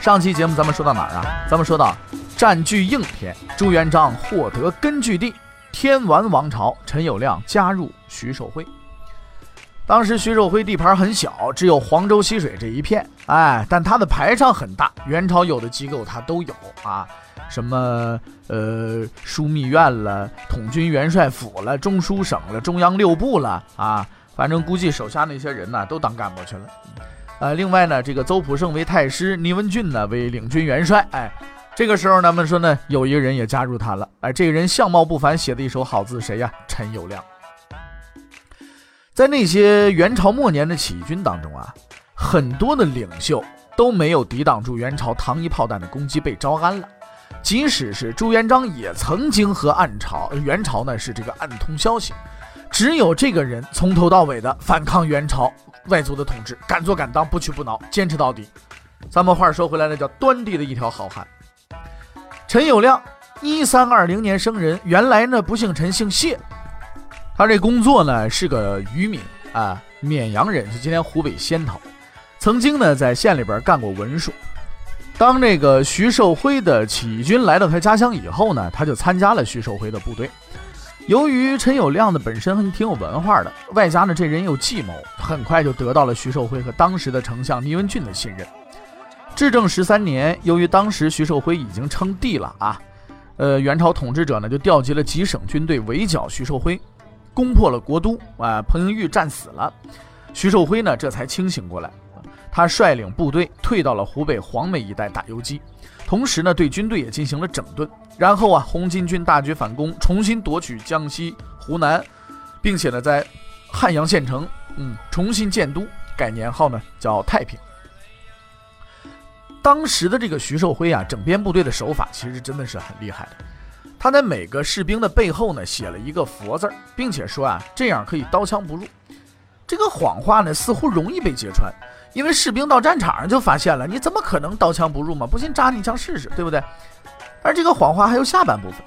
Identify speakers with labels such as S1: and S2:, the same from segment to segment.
S1: 上期节目咱们说到哪儿啊？咱们说到占据应天，朱元璋获得根据地天完王朝，陈友谅加入徐寿辉。当时徐寿辉地盘很小，只有黄州西水这一片，哎，但他的排场很大，元朝有的机构他都有啊，什么呃枢密院了、统军元帅府了、中书省了、中央六部了啊，反正估计手下那些人呢都当干部去了。呃，另外呢，这个邹普胜为太师，倪文俊呢为领军元帅，哎，这个时候咱们说呢，有一个人也加入他了，哎，这个人相貌不凡，写的一手好字，谁呀？陈友谅。在那些元朝末年的起义军当中啊，很多的领袖都没有抵挡住元朝糖衣炮弹的攻击，被招安了。即使是朱元璋也曾经和暗朝、元朝呢是这个暗通消息，只有这个人从头到尾的反抗元朝外族的统治，敢做敢当，不屈不挠，坚持到底。咱们话说回来呢，叫端地的一条好汉。陈友谅，一三二零年生人，原来呢不姓陈，姓谢。他这工作呢是个渔民啊，绵阳人，是今天湖北仙桃。曾经呢在县里边干过文书。当这个徐寿辉的起义军来到他家乡以后呢，他就参加了徐寿辉的部队。由于陈友谅的本身挺有文化的，外加呢这人有计谋，很快就得到了徐寿辉和当时的丞相倪文俊的信任。至正十三年，由于当时徐寿辉已经称帝了啊，呃，元朝统治者呢就调集了几省军队围剿徐寿辉。攻破了国都啊，彭英玉战死了，徐寿辉呢这才清醒过来，他率领部队退到了湖北黄梅一带打游击，同时呢对军队也进行了整顿，然后啊红巾军大举反攻，重新夺取江西、湖南，并且呢在汉阳县城嗯重新建都，改年号呢叫太平。当时的这个徐寿辉啊整编部队的手法其实真的是很厉害的。他在每个士兵的背后呢写了一个“佛”字，并且说啊，这样可以刀枪不入。这个谎话呢似乎容易被揭穿，因为士兵到战场上就发现了，你怎么可能刀枪不入嘛？不信扎你一枪试试，对不对？而这个谎话还有下半部分，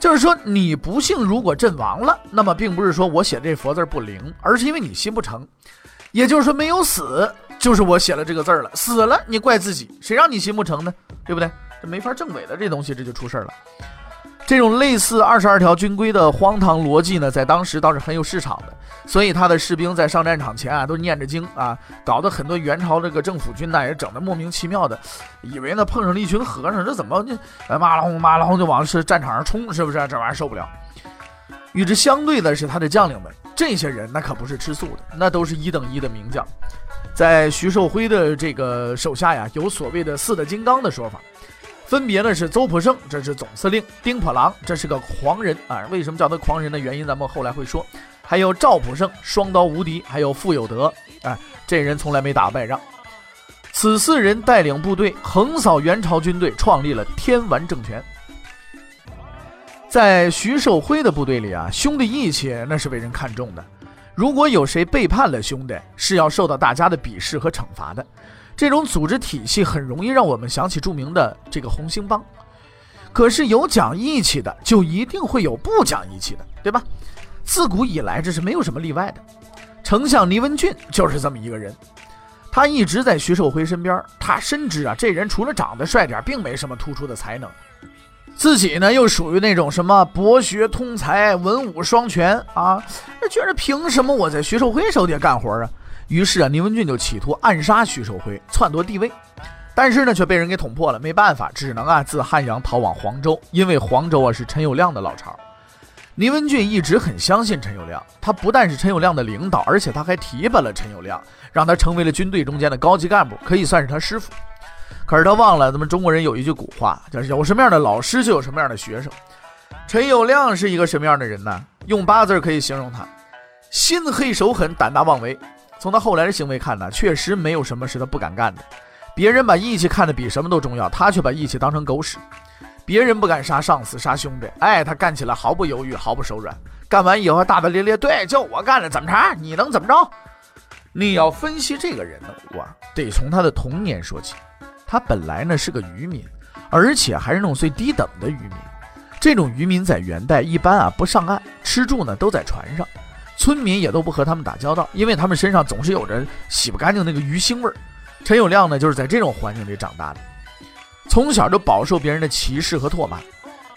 S1: 就是说你不幸如果阵亡了，那么并不是说我写这“佛”字不灵，而是因为你心不诚。也就是说没有死，就是我写了这个字儿了。死了你怪自己，谁让你心不诚呢？对不对？这没法证伪的这东西，这就出事儿了。这种类似二十二条军规的荒唐逻辑呢，在当时倒是很有市场的，所以他的士兵在上战场前啊，都念着经啊，搞得很多元朝这个政府军呢也整得莫名其妙的，以为呢碰上了一群和尚，这怎么就骂了轰骂了轰就往是战场上冲，是不是？这玩意儿受不了。与之相对的是他的将领们，这些人那可不是吃素的，那都是一等一的名将，在徐寿辉的这个手下呀，有所谓的四大金刚的说法。分别呢是邹普胜，这是总司令；丁破郎，这是个狂人啊。为什么叫他狂人的原因，咱们后来会说。还有赵普胜，双刀无敌；还有傅有德，哎，这人从来没打败仗。此四人带领部队横扫元朝军队，创立了天完政权。在徐寿辉的部队里啊，兄弟义气那是被人看重的。如果有谁背叛了兄弟，是要受到大家的鄙视和惩罚的。这种组织体系很容易让我们想起著名的这个红星帮，可是有讲义气的，就一定会有不讲义气的，对吧？自古以来这是没有什么例外的。丞相倪文俊就是这么一个人，他一直在徐寿辉身边，他深知啊，这人除了长得帅点，并没什么突出的才能，自己呢又属于那种什么博学通才、文武双全啊，觉得凭什么我在徐寿辉手底干活啊？于是啊，倪文俊就企图暗杀徐寿辉，篡夺帝位，但是呢，却被人给捅破了。没办法，只能啊自汉阳逃往黄州，因为黄州啊是陈友谅的老巢。倪文俊一直很相信陈友谅，他不但是陈友谅的领导，而且他还提拔了陈友谅，让他成为了军队中间的高级干部，可以算是他师傅。可是他忘了，咱们中国人有一句古话，叫“有什么样的老师，就有什么样的学生”。陈友谅是一个什么样的人呢？用八字可以形容他：心黑手狠，胆大妄为。从他后来的行为看呢，确实没有什么是他不敢干的。别人把义气看得比什么都重要，他却把义气当成狗屎。别人不敢杀上司、杀兄弟，哎，他干起来毫不犹豫、毫不手软。干完以后大大咧咧，对，就我干的，怎么着？你能怎么着？你要分析这个人呢，我得从他的童年说起。他本来呢是个渔民，而且还是那种最低等的渔民。这种渔民在元代一般啊不上岸，吃住呢都在船上，村民也都不和他们打交道，因为他们身上总是有着洗不干净那个鱼腥味儿。陈友谅呢，就是在这种环境里长大的，从小就饱受别人的歧视和唾骂，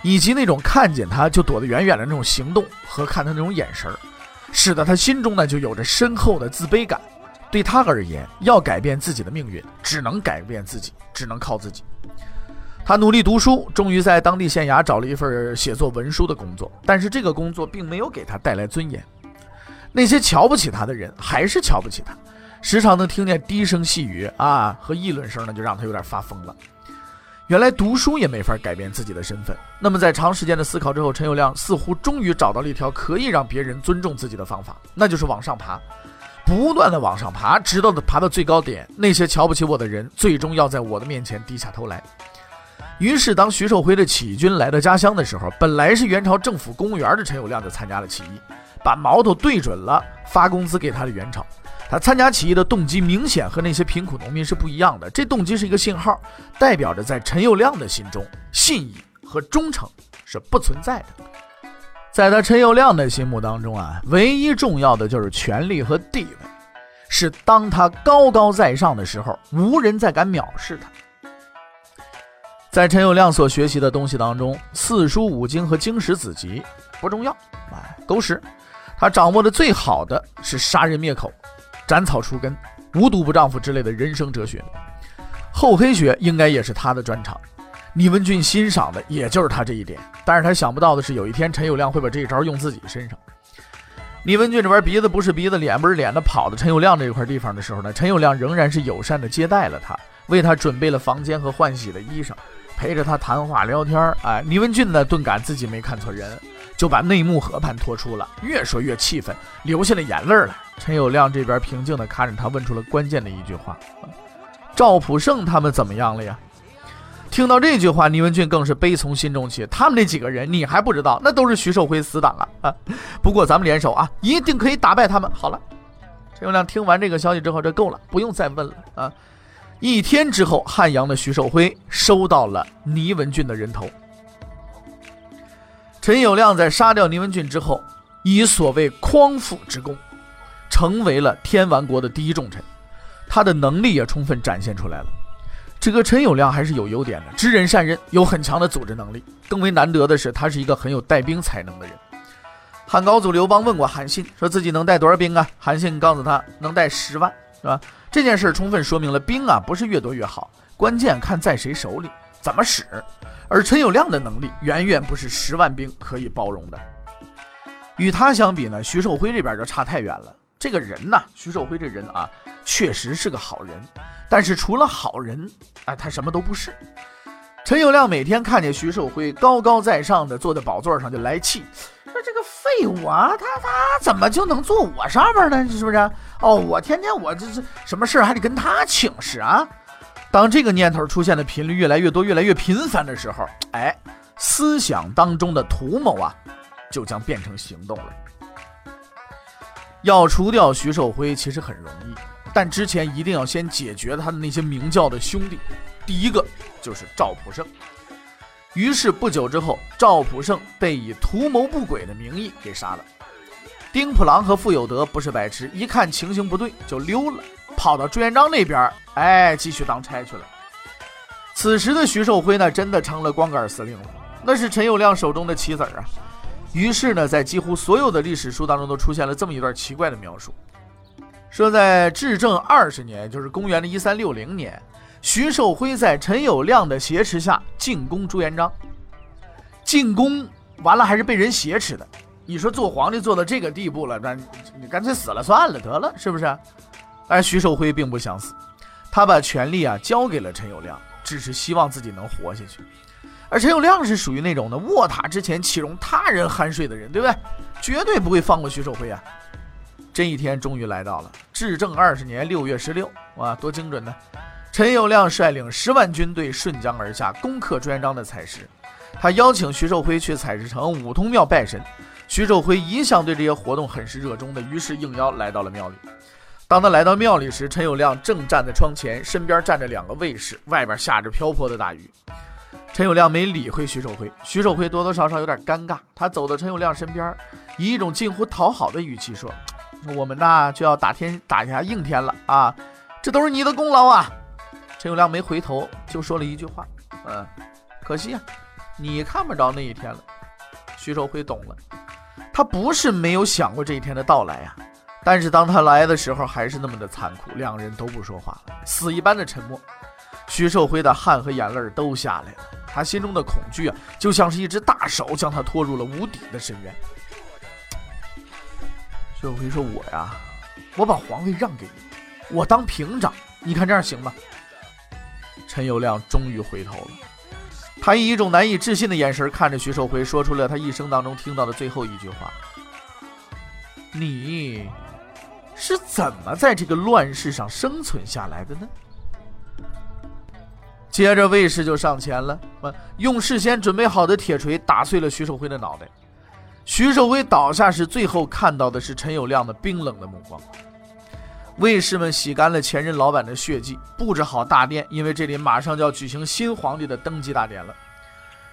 S1: 以及那种看见他就躲得远远的那种行动和看他那种眼神儿，使得他心中呢就有着深厚的自卑感。对他而言，要改变自己的命运，只能改变自己，只能靠自己。他努力读书，终于在当地县衙找了一份写作文书的工作，但是这个工作并没有给他带来尊严。那些瞧不起他的人还是瞧不起他。时常能听见低声细语啊和议论声呢，就让他有点发疯了。原来读书也没法改变自己的身份。那么在长时间的思考之后，陈友谅似乎终于找到了一条可以让别人尊重自己的方法，那就是往上爬，不断的往上爬，直到的爬到最高点。那些瞧不起我的人，最终要在我的面前低下头来。于是，当徐寿辉的起义军来到家乡的时候，本来是元朝政府公务员的陈友谅就参加了起义，把矛头对准了发工资给他的元朝。他参加起义的动机明显和那些贫苦农民是不一样的，这动机是一个信号，代表着在陈友谅的心中，信义和忠诚是不存在的。在他陈友谅的心目当中啊，唯一重要的就是权力和地位，是当他高高在上的时候，无人再敢藐视他。在陈友谅所学习的东西当中，四书五经和经史子集不重要，哎，狗屎。他掌握的最好的是杀人灭口。斩草除根、无毒不丈夫之类的人生哲学，厚黑学应该也是他的专长。倪文俊欣赏的也就是他这一点，但是他想不到的是，有一天陈友谅会把这一招用自己身上。倪文俊这边鼻子不是鼻子，脸不是脸的，跑到陈友谅这一块地方的时候呢，陈友谅仍然是友善的接待了他，为他准备了房间和换洗的衣裳，陪着他谈话聊天。哎，倪文俊呢，顿感自己没看错人。就把内幕和盘托出了，越说越气愤，流下了眼泪来。陈友谅这边平静地看着他，问出了关键的一句话：“赵普胜他们怎么样了呀？”听到这句话，倪文俊更是悲从心中起。他们那几个人，你还不知道，那都是徐寿辉死党啊！啊，不过咱们联手啊，一定可以打败他们。好了，陈友谅听完这个消息之后，这够了，不用再问了啊！一天之后，汉阳的徐寿辉收到了倪文俊的人头。陈友谅在杀掉倪文俊之后，以所谓匡复之功，成为了天完国的第一重臣。他的能力也充分展现出来了。这个陈友谅还是有优点的，知人善任，有很强的组织能力。更为难得的是，他是一个很有带兵才能的人。汉高祖刘邦问过韩信，说自己能带多少兵啊？韩信告诉他，能带十万，是吧？这件事充分说明了兵啊，不是越多越好，关键看在谁手里，怎么使。而陈友谅的能力远远不是十万兵可以包容的。与他相比呢，徐寿辉这边就差太远了。这个人呢，徐寿辉这人啊，确实是个好人，但是除了好人，哎，他什么都不是。陈友谅每天看见徐寿辉高高在上的坐在宝座上就来气，这个废物啊，他他怎么就能坐我上面呢？是不是？哦，我天天我这这什么事还得跟他请示啊？当这个念头出现的频率越来越多、越来越频繁的时候，哎，思想当中的图谋啊，就将变成行动了。要除掉徐寿辉其实很容易，但之前一定要先解决他的那些明教的兄弟。第一个就是赵普胜。于是不久之后，赵普胜被以图谋不轨的名义给杀了。丁普郎和傅有德不是白痴，一看情形不对就溜了。跑到朱元璋那边，哎，继续当差去了。此时的徐寿辉呢，真的成了光杆司令了，那是陈友谅手中的棋子啊。于是呢，在几乎所有的历史书当中，都出现了这么一段奇怪的描述：说在至正二十年，就是公元的一三六零年，徐寿辉在陈友谅的挟持下进攻朱元璋。进攻完了，还是被人挟持的。你说做皇帝做到这个地步了，那你干脆死了算了，得了，是不是？而徐寿辉并不想死，他把权力啊交给了陈友谅，只是希望自己能活下去。而陈友谅是属于那种的卧榻之前岂容他人酣睡的人，对不对？绝对不会放过徐寿辉啊！这一天终于来到了，至正二十年六月十六，哇，多精准呢！陈友谅率领十万军队顺江而下，攻克朱元璋的采石。他邀请徐寿辉去采石城五通庙拜神。徐寿辉一向对这些活动很是热衷的，于是应邀来到了庙里。当他来到庙里时，陈友谅正站在窗前，身边站着两个卫士，外边下着瓢泼的大雨。陈友谅没理会徐寿辉，徐寿辉多多少少有点尴尬。他走到陈友谅身边，以一种近乎讨好的语气说：“我们呐就要打天打下应天了啊，这都是你的功劳啊！”陈友谅没回头，就说了一句话：“嗯，可惜啊，你看不着那一天了。”徐寿辉懂了，他不是没有想过这一天的到来呀。但是当他来的时候，还是那么的残酷，两人都不说话了，死一般的沉默。徐寿辉的汗和眼泪都下来了，他心中的恐惧啊，就像是一只大手将他拖入了无底的深渊。徐寿辉说：“我呀，我把皇位让给你，我当平长，你看这样行吗？”陈友谅终于回头了，他以一种难以置信的眼神看着徐寿辉，说出了他一生当中听到的最后一句话：“你。”是怎么在这个乱世上生存下来的呢？接着卫士就上前了，用事先准备好的铁锤打碎了徐寿辉的脑袋。徐寿辉倒下时，最后看到的是陈友谅的冰冷的目光。卫士们洗干了前任老板的血迹，布置好大殿，因为这里马上就要举行新皇帝的登基大典了。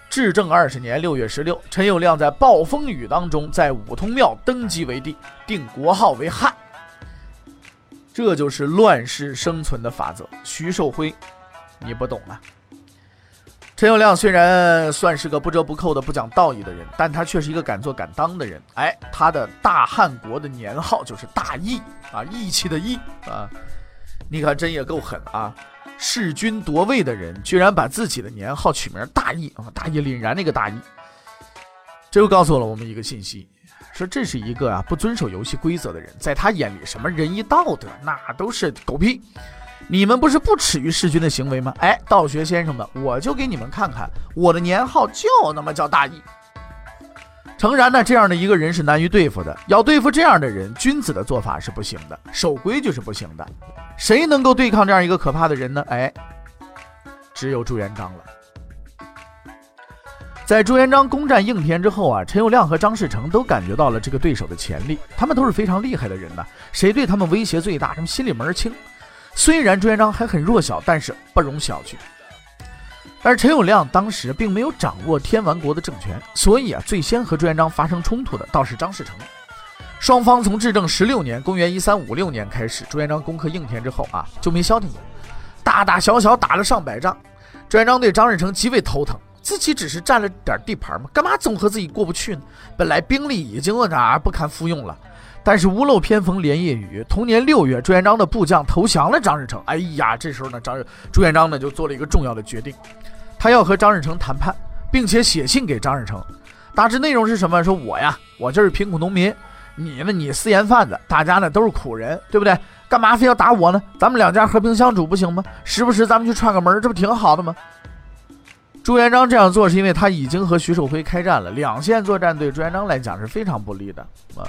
S1: 至正二十年六月十六，陈友谅在暴风雨当中在五通庙登基为帝，定国号为汉。这就是乱世生存的法则。徐寿辉，你不懂啊。陈友谅虽然算是个不折不扣的不讲道义的人，但他却是一个敢做敢当的人。哎，他的大汉国的年号就是大义啊，义气的义啊。你看，真也够狠啊！弑君夺位的人，居然把自己的年号取名大义啊，大义凛然那个大义。这又告诉了我们一个信息。说这是一个啊不遵守游戏规则的人，在他眼里什么仁义道德那都是狗屁。你们不是不耻于弑君的行为吗？哎，道学先生们，我就给你们看看，我的年号就那么叫大义。诚然呢，这样的一个人是难于对付的。要对付这样的人，君子的做法是不行的，守规矩是不行的。谁能够对抗这样一个可怕的人呢？哎，只有朱元璋了。在朱元璋攻占应天之后啊，陈友谅和张士诚都感觉到了这个对手的潜力。他们都是非常厉害的人呢，谁对他们威胁最大，他们心里门儿清。虽然朱元璋还很弱小，但是不容小觑。而陈友谅当时并没有掌握天完国的政权，所以啊，最先和朱元璋发生冲突的倒是张士诚。双方从至正十六年（公元一三五六年）开始，朱元璋攻克应天之后啊，就没消停过，大大小小打了上百仗。朱元璋对张士诚极为头疼。自己只是占了点地盘嘛，干嘛总和自己过不去呢？本来兵力已经哪不堪复用了，但是屋漏偏逢连夜雨。同年六月，朱元璋的部将投降了张士诚。哎呀，这时候呢，张朱元璋呢就做了一个重要的决定，他要和张士诚谈判，并且写信给张士诚。大致内容是什么？说我呀，我就是贫苦农民，你呢，你私盐贩子，大家呢都是苦人，对不对？干嘛非要打我呢？咱们两家和平相处不行吗？时不时咱们去串个门，这不挺好的吗？朱元璋这样做是因为他已经和徐寿辉开战了，两线作战对朱元璋来讲是非常不利的啊。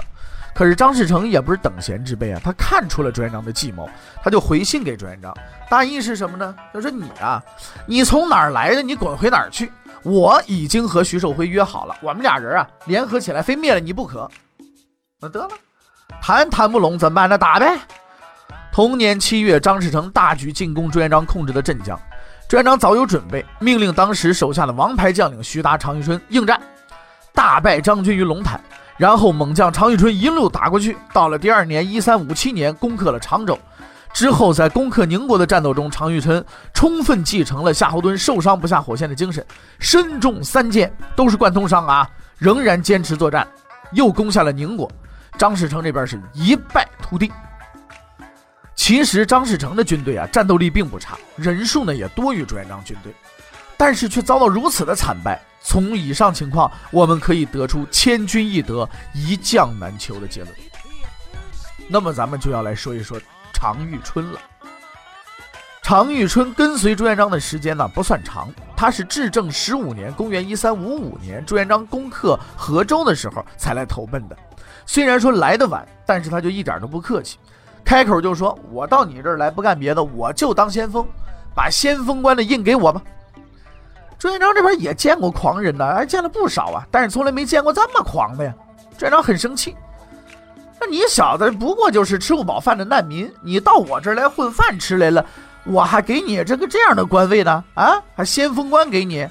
S1: 可是张士诚也不是等闲之辈啊，他看出了朱元璋的计谋，他就回信给朱元璋，大意是什么呢？他说你啊，你从哪儿来的，你滚回哪儿去。我已经和徐寿辉约好了，我们俩人啊联合起来，非灭了你不可。那得了，谈谈不拢怎么办？那打呗。同年七月，张士诚大举进攻朱元璋控制的镇江。朱元璋早有准备，命令当时手下的王牌将领徐达、常遇春应战，大败张军于龙潭，然后猛将常遇春一路打过去。到了第二年一三五七年，攻克了常州。之后在攻克宁国的战斗中，常遇春充分继承了夏侯惇受伤不下火线的精神，身中三箭，都是贯通伤啊，仍然坚持作战，又攻下了宁国。张士诚这边是一败涂地。其实张士诚的军队啊，战斗力并不差，人数呢也多于朱元璋军队，但是却遭到如此的惨败。从以上情况，我们可以得出“千军易得，一将难求”的结论。那么，咱们就要来说一说常遇春了。常遇春跟随朱元璋的时间呢不算长，他是至正十五年（公元一三五五年）朱元璋攻克河州的时候才来投奔的。虽然说来的晚，但是他就一点都不客气。开口就说：“我到你这儿来不干别的，我就当先锋，把先锋官的印给我吧。朱元璋这边也见过狂人呢，还见了不少啊，但是从来没见过这么狂的呀。朱元璋很生气，那你小子不过就是吃不饱饭的难民，你到我这儿来混饭吃来了，我还给你这个这样的官位呢？啊，还先锋官给你？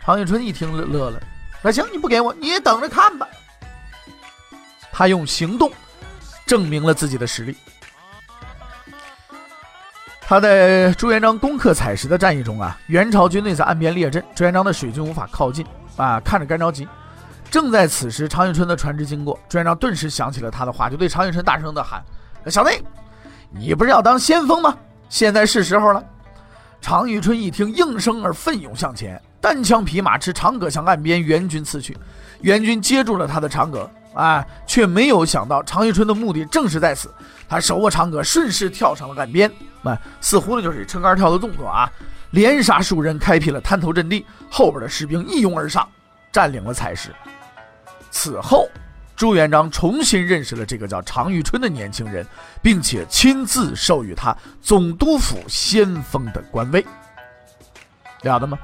S1: 常遇春一听乐了，那行，你不给我，你也等着看吧。他用行动证明了自己的实力。他在朱元璋攻克采石的战役中啊，元朝军队在岸边列阵，朱元璋的水军无法靠近啊，看着干着急。正在此时，常遇春的船只经过，朱元璋顿时想起了他的话，就对常遇春大声的喊：“小子，你不是要当先锋吗？现在是时候了。”常遇春一听，应声而奋勇向前，单枪匹马持长戈向岸边援军刺去。援军接住了他的长戈，啊，却没有想到常遇春的目的正是在此。他手握长戈，顺势跳上了岸边。啊，似乎呢就是撑杆跳的动作啊，连杀数人，开辟了滩头阵地。后边的士兵一拥而上，占领了采石。此后，朱元璋重新认识了这个叫常遇春的年轻人，并且亲自授予他总督府先锋的官位。了得吗？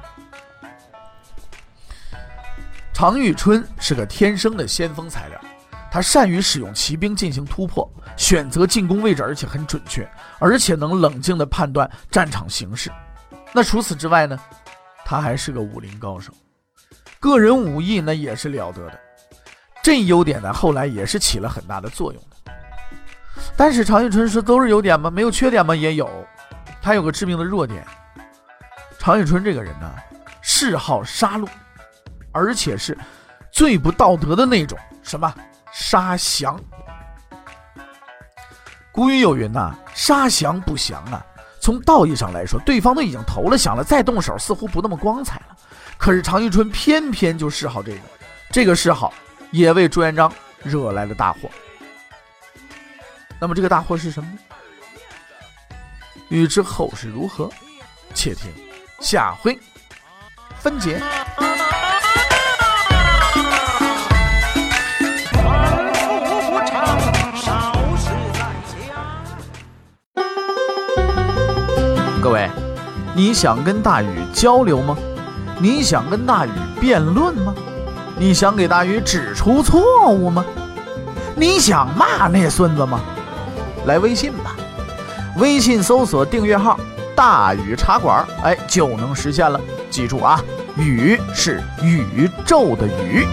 S1: 常遇春是个天生的先锋材料。他善于使用骑兵进行突破，选择进攻位置，而且很准确，而且能冷静地判断战场形势。那除此之外呢？他还是个武林高手，个人武艺那也是了得的。这优点呢，后来也是起了很大的作用的。但是常遇春说都是优点吗？没有缺点吗？也有。他有个致命的弱点。常遇春这个人呢，嗜好杀戮，而且是最不道德的那种。什么？杀降，古语有云呐：“杀降不降啊。”从道义上来说，对方都已经投了降了，再动手似乎不那么光彩了。可是常遇春偏偏就嗜好这个，这个嗜好也为朱元璋惹来了大祸。那么这个大祸是什么呢？欲知后事如何，且听下回分解。想跟大禹交流吗？你想跟大禹辩论吗？你想给大禹指出错误吗？你想骂那孙子吗？来微信吧，微信搜索订阅号“大禹茶馆”，哎，就能实现了。记住啊，禹是宇宙的宇。